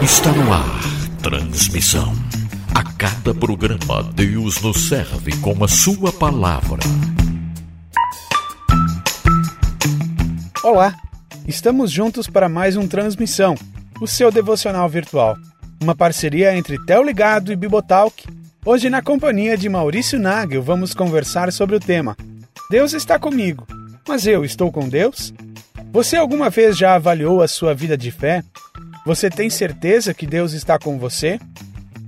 Está no ar. Transmissão. A cada programa, Deus nos serve com a sua palavra. Olá, estamos juntos para mais um Transmissão, o seu devocional virtual. Uma parceria entre Tel Ligado e Bibotalk. Hoje, na companhia de Maurício Nagel, vamos conversar sobre o tema Deus está comigo, mas eu estou com Deus? Você alguma vez já avaliou a sua vida de fé? Você tem certeza que Deus está com você?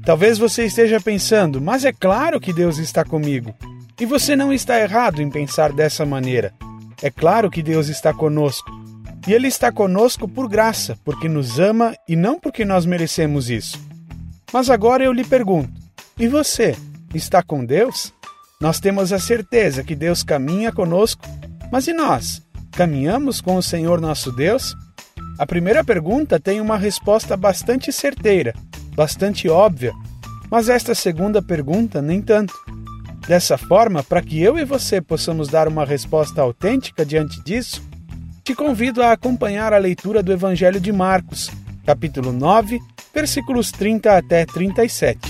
Talvez você esteja pensando, mas é claro que Deus está comigo. E você não está errado em pensar dessa maneira. É claro que Deus está conosco. E Ele está conosco por graça, porque nos ama e não porque nós merecemos isso. Mas agora eu lhe pergunto: e você está com Deus? Nós temos a certeza que Deus caminha conosco, mas e nós? Caminhamos com o Senhor nosso Deus? A primeira pergunta tem uma resposta bastante certeira, bastante óbvia, mas esta segunda pergunta nem tanto. Dessa forma, para que eu e você possamos dar uma resposta autêntica diante disso, te convido a acompanhar a leitura do Evangelho de Marcos, capítulo 9, versículos 30 até 37.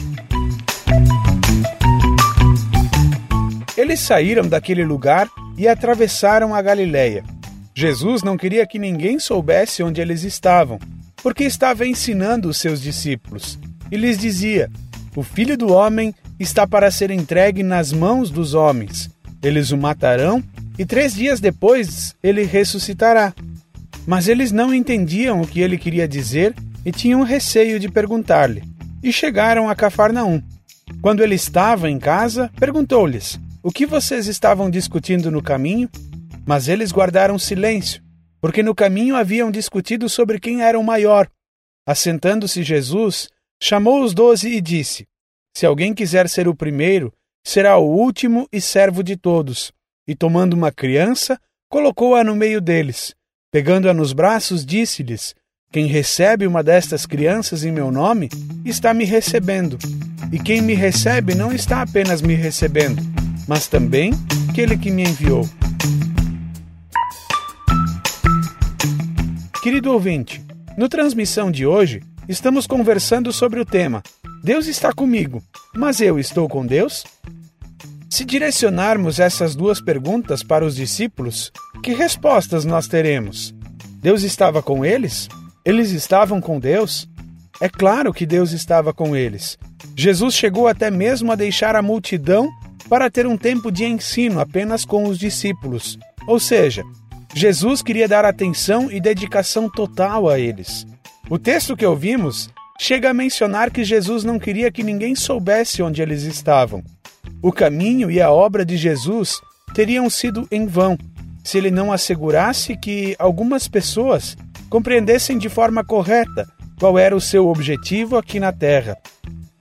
Eles saíram daquele lugar e atravessaram a Galileia. Jesus não queria que ninguém soubesse onde eles estavam, porque estava ensinando os seus discípulos. E lhes dizia: O filho do homem está para ser entregue nas mãos dos homens. Eles o matarão e três dias depois ele ressuscitará. Mas eles não entendiam o que ele queria dizer e tinham receio de perguntar-lhe. E chegaram a Cafarnaum. Quando ele estava em casa, perguntou-lhes: O que vocês estavam discutindo no caminho? Mas eles guardaram silêncio, porque no caminho haviam discutido sobre quem era o maior. Assentando-se Jesus, chamou os doze e disse: Se alguém quiser ser o primeiro, será o último e servo de todos. E tomando uma criança, colocou-a no meio deles. Pegando-a nos braços, disse-lhes: Quem recebe uma destas crianças em meu nome, está me recebendo. E quem me recebe não está apenas me recebendo, mas também aquele que me enviou. Querido ouvinte, no transmissão de hoje, estamos conversando sobre o tema Deus está comigo, mas eu estou com Deus? Se direcionarmos essas duas perguntas para os discípulos, que respostas nós teremos? Deus estava com eles? Eles estavam com Deus? É claro que Deus estava com eles. Jesus chegou até mesmo a deixar a multidão para ter um tempo de ensino apenas com os discípulos, ou seja, Jesus queria dar atenção e dedicação total a eles. O texto que ouvimos chega a mencionar que Jesus não queria que ninguém soubesse onde eles estavam. O caminho e a obra de Jesus teriam sido em vão se ele não assegurasse que algumas pessoas compreendessem de forma correta qual era o seu objetivo aqui na terra.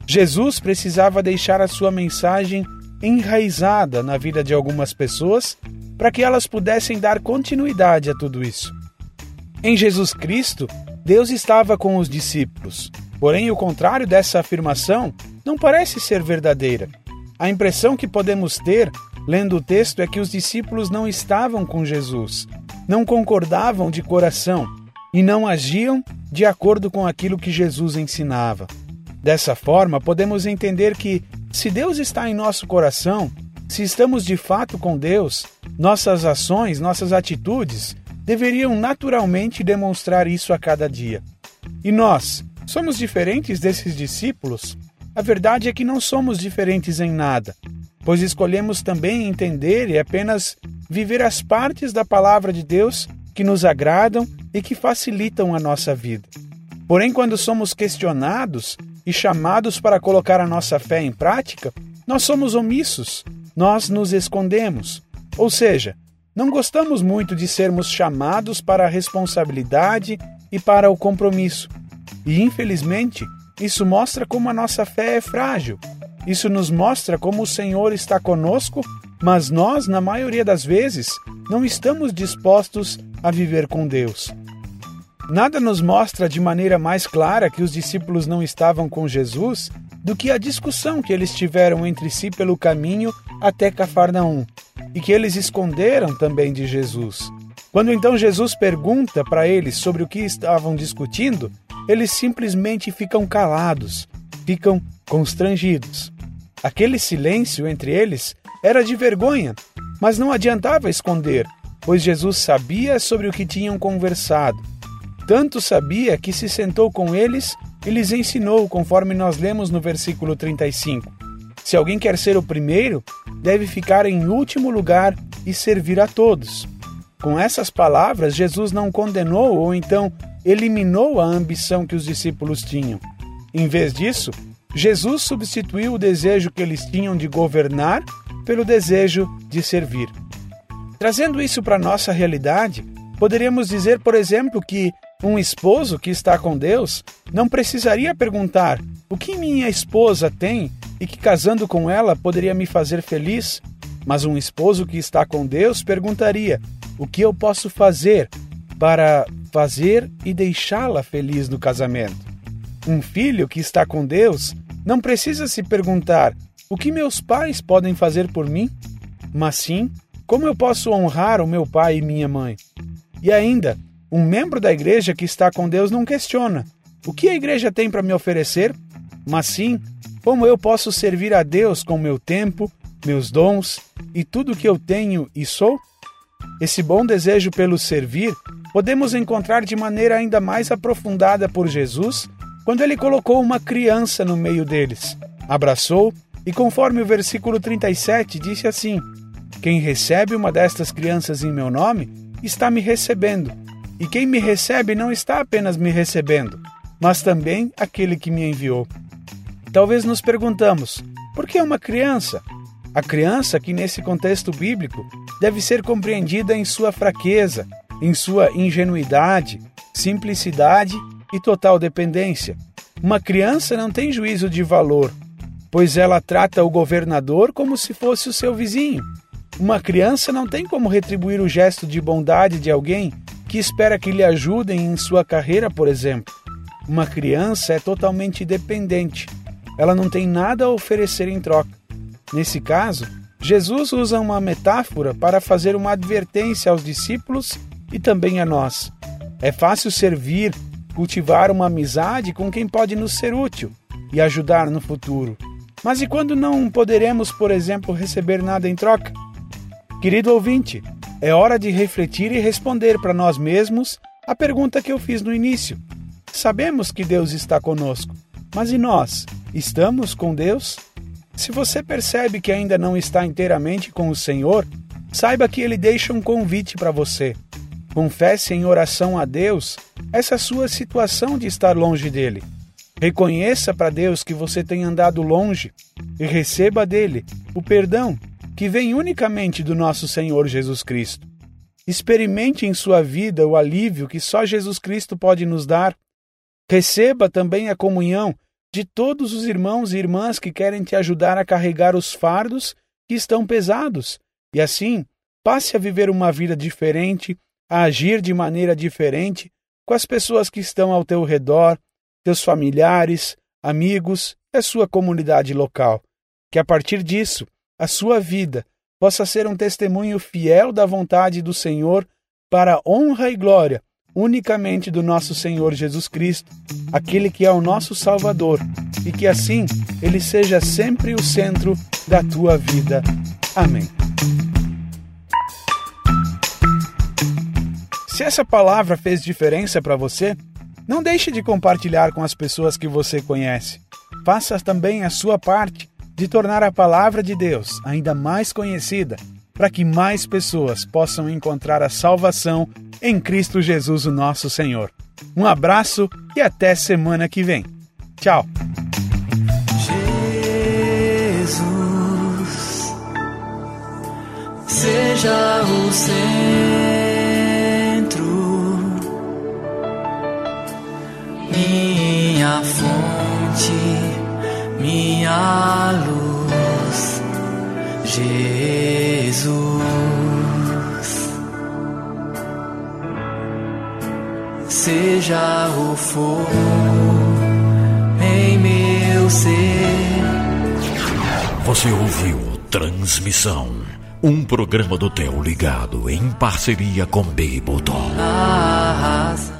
Jesus precisava deixar a sua mensagem enraizada na vida de algumas pessoas para que elas pudessem dar continuidade a tudo isso. Em Jesus Cristo, Deus estava com os discípulos. Porém, o contrário dessa afirmação não parece ser verdadeira. A impressão que podemos ter, lendo o texto, é que os discípulos não estavam com Jesus, não concordavam de coração e não agiam de acordo com aquilo que Jesus ensinava. Dessa forma, podemos entender que, se Deus está em nosso coração, se estamos de fato com Deus, nossas ações, nossas atitudes deveriam naturalmente demonstrar isso a cada dia. E nós, somos diferentes desses discípulos? A verdade é que não somos diferentes em nada, pois escolhemos também entender e apenas viver as partes da palavra de Deus que nos agradam e que facilitam a nossa vida. Porém, quando somos questionados e chamados para colocar a nossa fé em prática, nós somos omissos nós nos escondemos. Ou seja, não gostamos muito de sermos chamados para a responsabilidade e para o compromisso. E infelizmente, isso mostra como a nossa fé é frágil. Isso nos mostra como o Senhor está conosco, mas nós, na maioria das vezes, não estamos dispostos a viver com Deus. Nada nos mostra de maneira mais clara que os discípulos não estavam com Jesus do que a discussão que eles tiveram entre si pelo caminho até Cafarnaum e que eles esconderam também de Jesus. Quando então Jesus pergunta para eles sobre o que estavam discutindo, eles simplesmente ficam calados, ficam constrangidos. Aquele silêncio entre eles era de vergonha, mas não adiantava esconder, pois Jesus sabia sobre o que tinham conversado. Tanto sabia que se sentou com eles e lhes ensinou, conforme nós lemos no versículo 35. Se alguém quer ser o primeiro, deve ficar em último lugar e servir a todos. Com essas palavras, Jesus não condenou ou então eliminou a ambição que os discípulos tinham. Em vez disso, Jesus substituiu o desejo que eles tinham de governar pelo desejo de servir. Trazendo isso para a nossa realidade, poderíamos dizer, por exemplo, que um esposo que está com Deus não precisaria perguntar o que minha esposa tem e que casando com ela poderia me fazer feliz, mas um esposo que está com Deus perguntaria o que eu posso fazer para fazer e deixá-la feliz no casamento. Um filho que está com Deus não precisa se perguntar o que meus pais podem fazer por mim, mas sim como eu posso honrar o meu pai e minha mãe. E ainda, um membro da igreja que está com Deus não questiona. O que a igreja tem para me oferecer, mas sim como eu posso servir a Deus com meu tempo, meus dons e tudo que eu tenho e sou. Esse bom desejo pelo servir podemos encontrar de maneira ainda mais aprofundada por Jesus quando ele colocou uma criança no meio deles, abraçou e, conforme o versículo 37, disse assim: Quem recebe uma destas crianças em meu nome está me recebendo, e quem me recebe não está apenas me recebendo, mas também aquele que me enviou. Talvez nos perguntamos: por que uma criança? A criança, que nesse contexto bíblico deve ser compreendida em sua fraqueza, em sua ingenuidade, simplicidade e total dependência. Uma criança não tem juízo de valor, pois ela trata o governador como se fosse o seu vizinho. Uma criança não tem como retribuir o gesto de bondade de alguém que espera que lhe ajudem em sua carreira, por exemplo. Uma criança é totalmente dependente. Ela não tem nada a oferecer em troca. Nesse caso, Jesus usa uma metáfora para fazer uma advertência aos discípulos e também a nós. É fácil servir cultivar uma amizade com quem pode nos ser útil e ajudar no futuro. Mas e quando não poderemos, por exemplo, receber nada em troca? Querido ouvinte, é hora de refletir e responder para nós mesmos a pergunta que eu fiz no início. Sabemos que Deus está conosco, mas e nós? Estamos com Deus? Se você percebe que ainda não está inteiramente com o Senhor, saiba que Ele deixa um convite para você. Confesse em oração a Deus essa sua situação de estar longe dele. Reconheça para Deus que você tem andado longe e receba dele o perdão que vem unicamente do nosso Senhor Jesus Cristo. Experimente em sua vida o alívio que só Jesus Cristo pode nos dar. Receba também a comunhão de todos os irmãos e irmãs que querem te ajudar a carregar os fardos que estão pesados, e assim passe a viver uma vida diferente a agir de maneira diferente com as pessoas que estão ao teu redor, teus familiares, amigos e a sua comunidade local. Que a partir disso, a sua vida possa ser um testemunho fiel da vontade do Senhor para honra e glória unicamente do nosso Senhor Jesus Cristo, aquele que é o nosso Salvador, e que assim ele seja sempre o centro da tua vida. Amém. Se essa palavra fez diferença para você, não deixe de compartilhar com as pessoas que você conhece. Faça também a sua parte de tornar a palavra de Deus ainda mais conhecida, para que mais pessoas possam encontrar a salvação em Cristo Jesus, o nosso Senhor. Um abraço e até semana que vem. Tchau. Jesus, seja o Senhor. minha fonte, minha luz, Jesus. Seja o fogo em meu ser. Você ouviu Transmissão Um programa do Theo Ligado em parceria com razão.